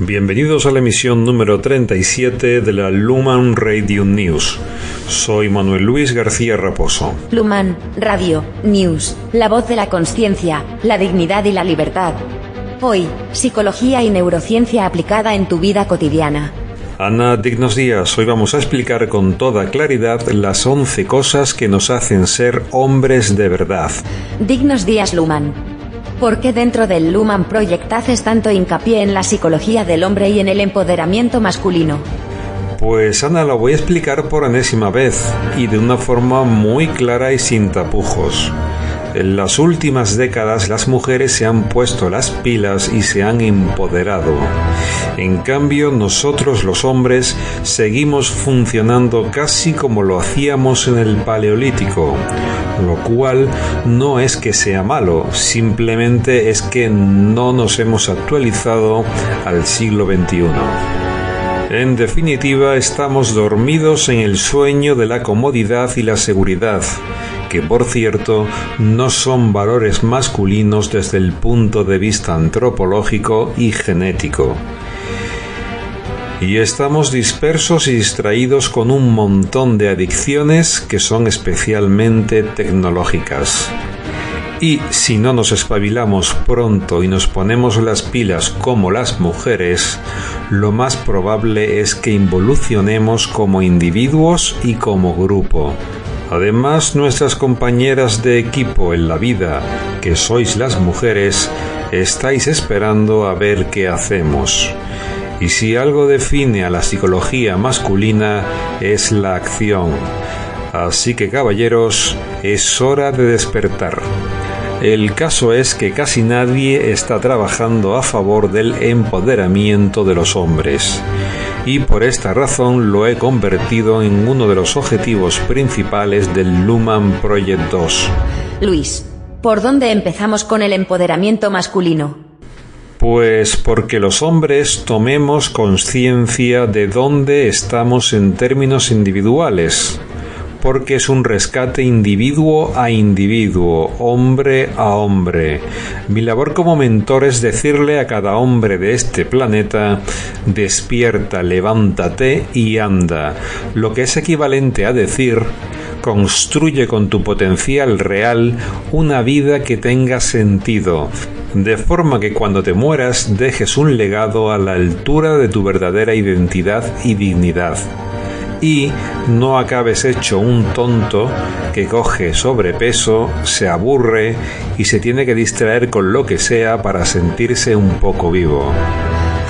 Bienvenidos a la emisión número 37 de la Luman Radio News. Soy Manuel Luis García Raposo. Luman Radio News, la voz de la conciencia, la dignidad y la libertad. Hoy, psicología y neurociencia aplicada en tu vida cotidiana. Ana, dignos días. Hoy vamos a explicar con toda claridad las 11 cosas que nos hacen ser hombres de verdad. Dignos días, Luman. ¿Por qué dentro del Luman Project haces tanto hincapié en la psicología del hombre y en el empoderamiento masculino? Pues Ana, lo voy a explicar por enésima vez y de una forma muy clara y sin tapujos. En las últimas décadas las mujeres se han puesto las pilas y se han empoderado. En cambio, nosotros los hombres seguimos funcionando casi como lo hacíamos en el Paleolítico, lo cual no es que sea malo, simplemente es que no nos hemos actualizado al siglo XXI. En definitiva, estamos dormidos en el sueño de la comodidad y la seguridad, que por cierto no son valores masculinos desde el punto de vista antropológico y genético. Y estamos dispersos y distraídos con un montón de adicciones que son especialmente tecnológicas. Y si no nos espabilamos pronto y nos ponemos las pilas como las mujeres, lo más probable es que involucionemos como individuos y como grupo. Además, nuestras compañeras de equipo en la vida, que sois las mujeres, estáis esperando a ver qué hacemos. Y si algo define a la psicología masculina es la acción. Así que caballeros, es hora de despertar. El caso es que casi nadie está trabajando a favor del empoderamiento de los hombres. Y por esta razón lo he convertido en uno de los objetivos principales del Luman Project 2. Luis, ¿por dónde empezamos con el empoderamiento masculino? Pues porque los hombres tomemos conciencia de dónde estamos en términos individuales, porque es un rescate individuo a individuo, hombre a hombre. Mi labor como mentor es decirle a cada hombre de este planeta, despierta, levántate y anda, lo que es equivalente a decir, construye con tu potencial real una vida que tenga sentido, de forma que cuando te mueras dejes un legado a la altura de tu verdadera identidad y dignidad. Y no acabes hecho un tonto que coge sobrepeso, se aburre y se tiene que distraer con lo que sea para sentirse un poco vivo.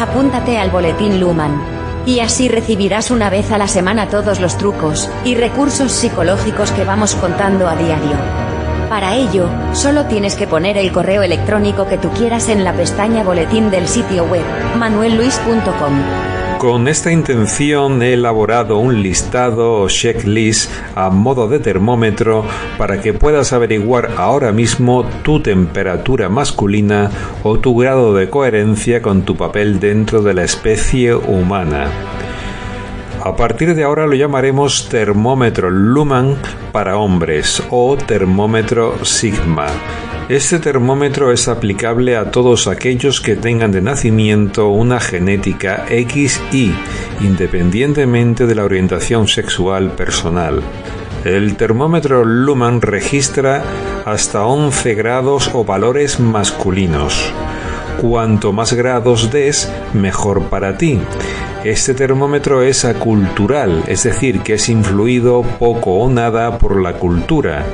Apúntate al boletín Luman. Y así recibirás una vez a la semana todos los trucos y recursos psicológicos que vamos contando a diario. Para ello, solo tienes que poner el correo electrónico que tú quieras en la pestaña boletín del sitio web, manuelluis.com. Con esta intención he elaborado un listado o checklist a modo de termómetro para que puedas averiguar ahora mismo tu temperatura masculina o tu grado de coherencia con tu papel dentro de la especie humana. A partir de ahora lo llamaremos termómetro Luman para hombres o termómetro Sigma. Este termómetro es aplicable a todos aquellos que tengan de nacimiento una genética XY, independientemente de la orientación sexual personal. El termómetro Luman registra hasta 11 grados o valores masculinos. Cuanto más grados des, mejor para ti. Este termómetro es acultural, es decir, que es influido poco o nada por la cultura.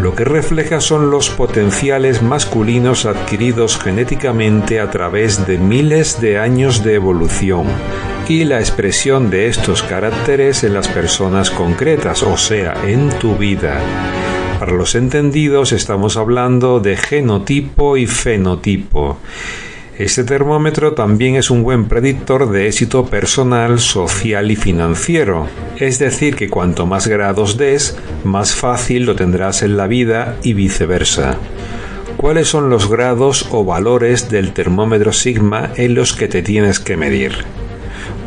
Lo que refleja son los potenciales masculinos adquiridos genéticamente a través de miles de años de evolución y la expresión de estos caracteres en las personas concretas, o sea, en tu vida. Para los entendidos estamos hablando de genotipo y fenotipo. Este termómetro también es un buen predictor de éxito personal, social y financiero. Es decir, que cuanto más grados des, más fácil lo tendrás en la vida y viceversa. ¿Cuáles son los grados o valores del termómetro sigma en los que te tienes que medir?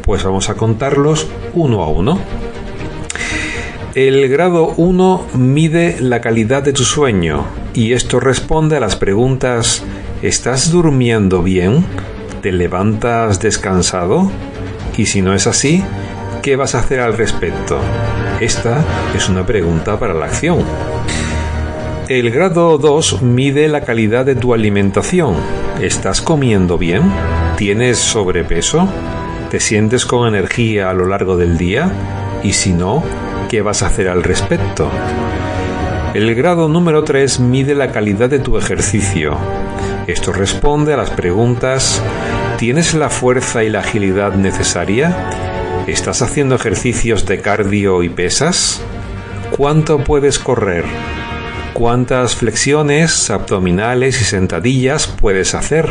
Pues vamos a contarlos uno a uno. El grado 1 mide la calidad de tu sueño y esto responde a las preguntas ¿Estás durmiendo bien? ¿Te levantas descansado? Y si no es así, ¿qué vas a hacer al respecto? Esta es una pregunta para la acción. El grado 2 mide la calidad de tu alimentación. ¿Estás comiendo bien? ¿Tienes sobrepeso? ¿Te sientes con energía a lo largo del día? Y si no, ¿qué vas a hacer al respecto? El grado número 3 mide la calidad de tu ejercicio. Esto responde a las preguntas ¿Tienes la fuerza y la agilidad necesaria? ¿Estás haciendo ejercicios de cardio y pesas? ¿Cuánto puedes correr? ¿Cuántas flexiones, abdominales y sentadillas puedes hacer?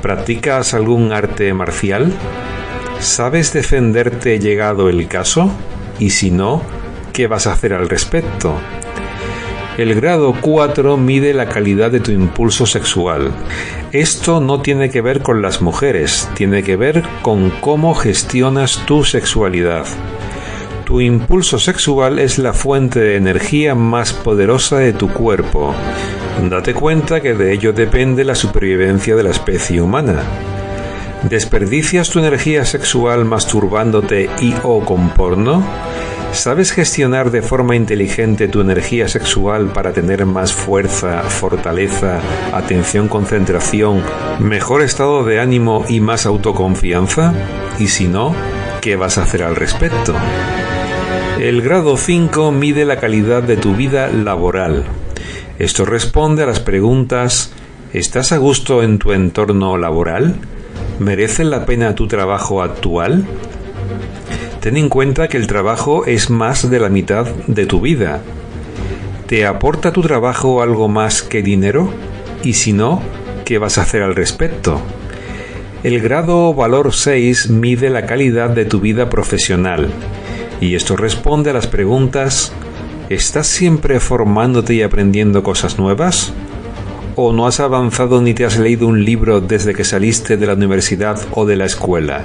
¿Practicas algún arte marcial? ¿Sabes defenderte llegado el caso? Y si no, ¿qué vas a hacer al respecto? El grado 4 mide la calidad de tu impulso sexual. Esto no tiene que ver con las mujeres, tiene que ver con cómo gestionas tu sexualidad. Tu impulso sexual es la fuente de energía más poderosa de tu cuerpo. Date cuenta que de ello depende la supervivencia de la especie humana. ¿Desperdicias tu energía sexual masturbándote y o con porno? ¿Sabes gestionar de forma inteligente tu energía sexual para tener más fuerza, fortaleza, atención, concentración, mejor estado de ánimo y más autoconfianza? Y si no, ¿qué vas a hacer al respecto? El grado 5 mide la calidad de tu vida laboral. Esto responde a las preguntas ¿Estás a gusto en tu entorno laboral? ¿Merece la pena tu trabajo actual? Ten en cuenta que el trabajo es más de la mitad de tu vida. ¿Te aporta tu trabajo algo más que dinero? Y si no, ¿qué vas a hacer al respecto? El grado valor 6 mide la calidad de tu vida profesional y esto responde a las preguntas ¿Estás siempre formándote y aprendiendo cosas nuevas? ¿O no has avanzado ni te has leído un libro desde que saliste de la universidad o de la escuela?